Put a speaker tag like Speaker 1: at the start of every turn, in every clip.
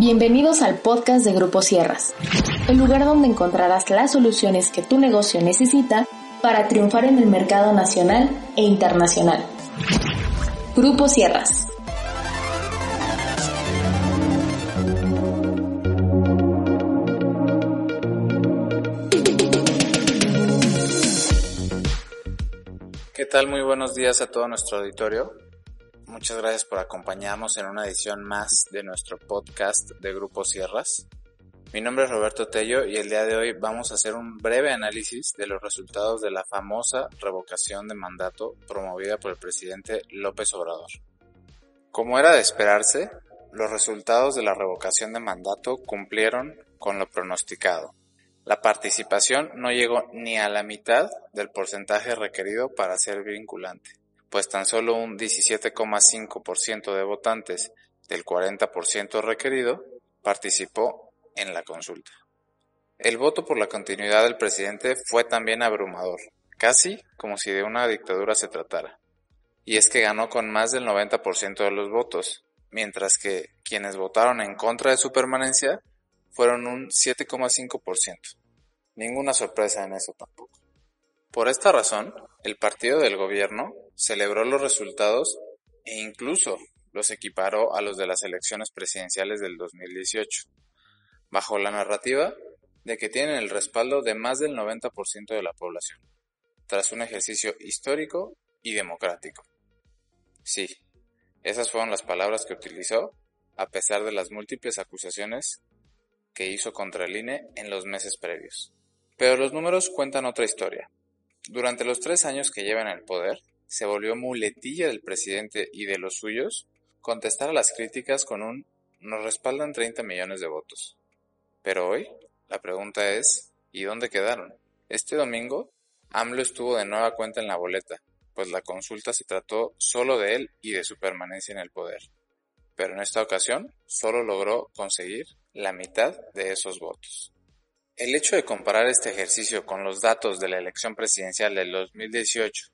Speaker 1: Bienvenidos al podcast de Grupo Sierras, el lugar donde encontrarás las soluciones que tu negocio necesita para triunfar en el mercado nacional e internacional. Grupo Sierras.
Speaker 2: ¿Qué tal? Muy buenos días a todo nuestro auditorio. Muchas gracias por acompañarnos en una edición más de nuestro podcast de Grupo Sierras. Mi nombre es Roberto Tello y el día de hoy vamos a hacer un breve análisis de los resultados de la famosa revocación de mandato promovida por el presidente López Obrador. Como era de esperarse, los resultados de la revocación de mandato cumplieron con lo pronosticado. La participación no llegó ni a la mitad del porcentaje requerido para ser vinculante pues tan solo un 17,5% de votantes del 40% requerido participó en la consulta. El voto por la continuidad del presidente fue también abrumador, casi como si de una dictadura se tratara. Y es que ganó con más del 90% de los votos, mientras que quienes votaron en contra de su permanencia fueron un 7,5%. Ninguna sorpresa en eso tampoco. Por esta razón, el partido del gobierno celebró los resultados e incluso los equiparó a los de las elecciones presidenciales del 2018, bajo la narrativa de que tienen el respaldo de más del 90% de la población, tras un ejercicio histórico y democrático. Sí, esas fueron las palabras que utilizó, a pesar de las múltiples acusaciones que hizo contra el INE en los meses previos. Pero los números cuentan otra historia. Durante los tres años que lleva en el poder, se volvió muletilla del presidente y de los suyos contestar a las críticas con un nos respaldan 30 millones de votos. Pero hoy, la pregunta es, ¿y dónde quedaron? Este domingo, AMLO estuvo de nueva cuenta en la boleta, pues la consulta se trató solo de él y de su permanencia en el poder. Pero en esta ocasión, solo logró conseguir la mitad de esos votos. El hecho de comparar este ejercicio con los datos de la elección presidencial del 2018,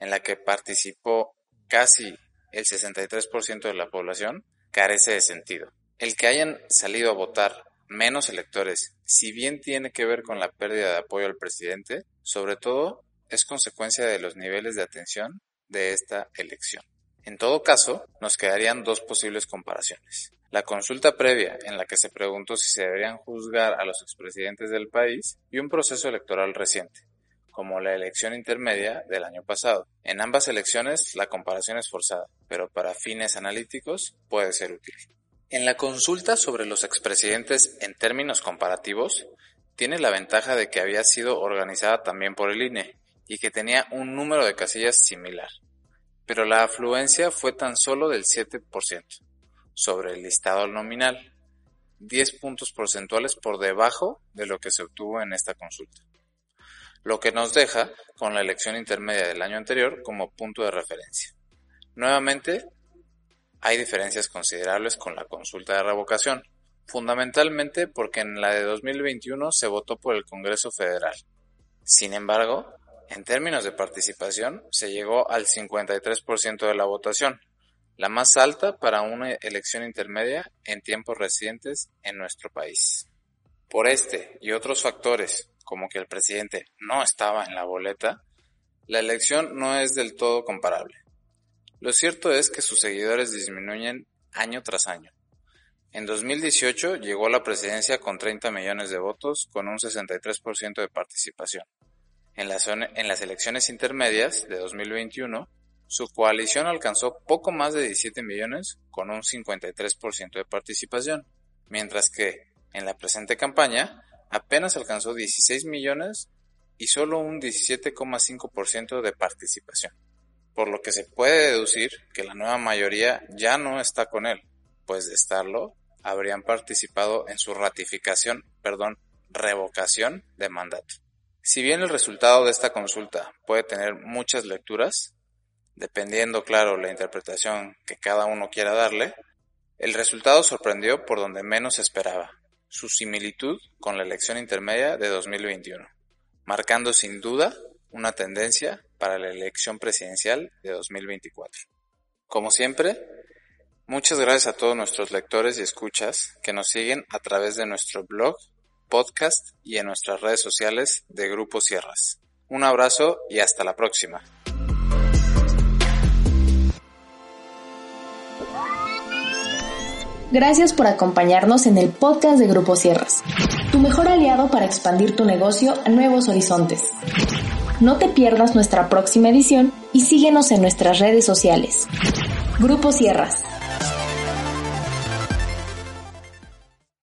Speaker 2: en la que participó casi el 63% de la población, carece de sentido. El que hayan salido a votar menos electores, si bien tiene que ver con la pérdida de apoyo al presidente, sobre todo es consecuencia de los niveles de atención de esta elección. En todo caso, nos quedarían dos posibles comparaciones. La consulta previa, en la que se preguntó si se deberían juzgar a los expresidentes del país, y un proceso electoral reciente, como la elección intermedia del año pasado. En ambas elecciones la comparación es forzada, pero para fines analíticos puede ser útil. En la consulta sobre los expresidentes en términos comparativos, tiene la ventaja de que había sido organizada también por el INE y que tenía un número de casillas similar pero la afluencia fue tan solo del 7% sobre el listado nominal, 10 puntos porcentuales por debajo de lo que se obtuvo en esta consulta, lo que nos deja con la elección intermedia del año anterior como punto de referencia. Nuevamente, hay diferencias considerables con la consulta de revocación, fundamentalmente porque en la de 2021 se votó por el Congreso Federal. Sin embargo, en términos de participación, se llegó al 53% de la votación, la más alta para una elección intermedia en tiempos recientes en nuestro país. Por este y otros factores, como que el presidente no estaba en la boleta, la elección no es del todo comparable. Lo cierto es que sus seguidores disminuyen año tras año. En 2018 llegó a la presidencia con 30 millones de votos con un 63% de participación. En las, en las elecciones intermedias de 2021, su coalición alcanzó poco más de 17 millones con un 53% de participación, mientras que en la presente campaña apenas alcanzó 16 millones y solo un 17,5% de participación. por lo que se puede deducir que la nueva mayoría ya no está con él, pues de estarlo, habrían participado en su ratificación, perdón, revocación de mandato. Si bien el resultado de esta consulta puede tener muchas lecturas, dependiendo, claro, la interpretación que cada uno quiera darle, el resultado sorprendió por donde menos esperaba, su similitud con la elección intermedia de 2021, marcando sin duda una tendencia para la elección presidencial de 2024. Como siempre, muchas gracias a todos nuestros lectores y escuchas que nos siguen a través de nuestro blog, podcast y en nuestras redes sociales de Grupo Sierras. Un abrazo y hasta la próxima.
Speaker 1: Gracias por acompañarnos en el podcast de Grupo Sierras, tu mejor aliado para expandir tu negocio a nuevos horizontes. No te pierdas nuestra próxima edición y síguenos en nuestras redes sociales. Grupo Sierras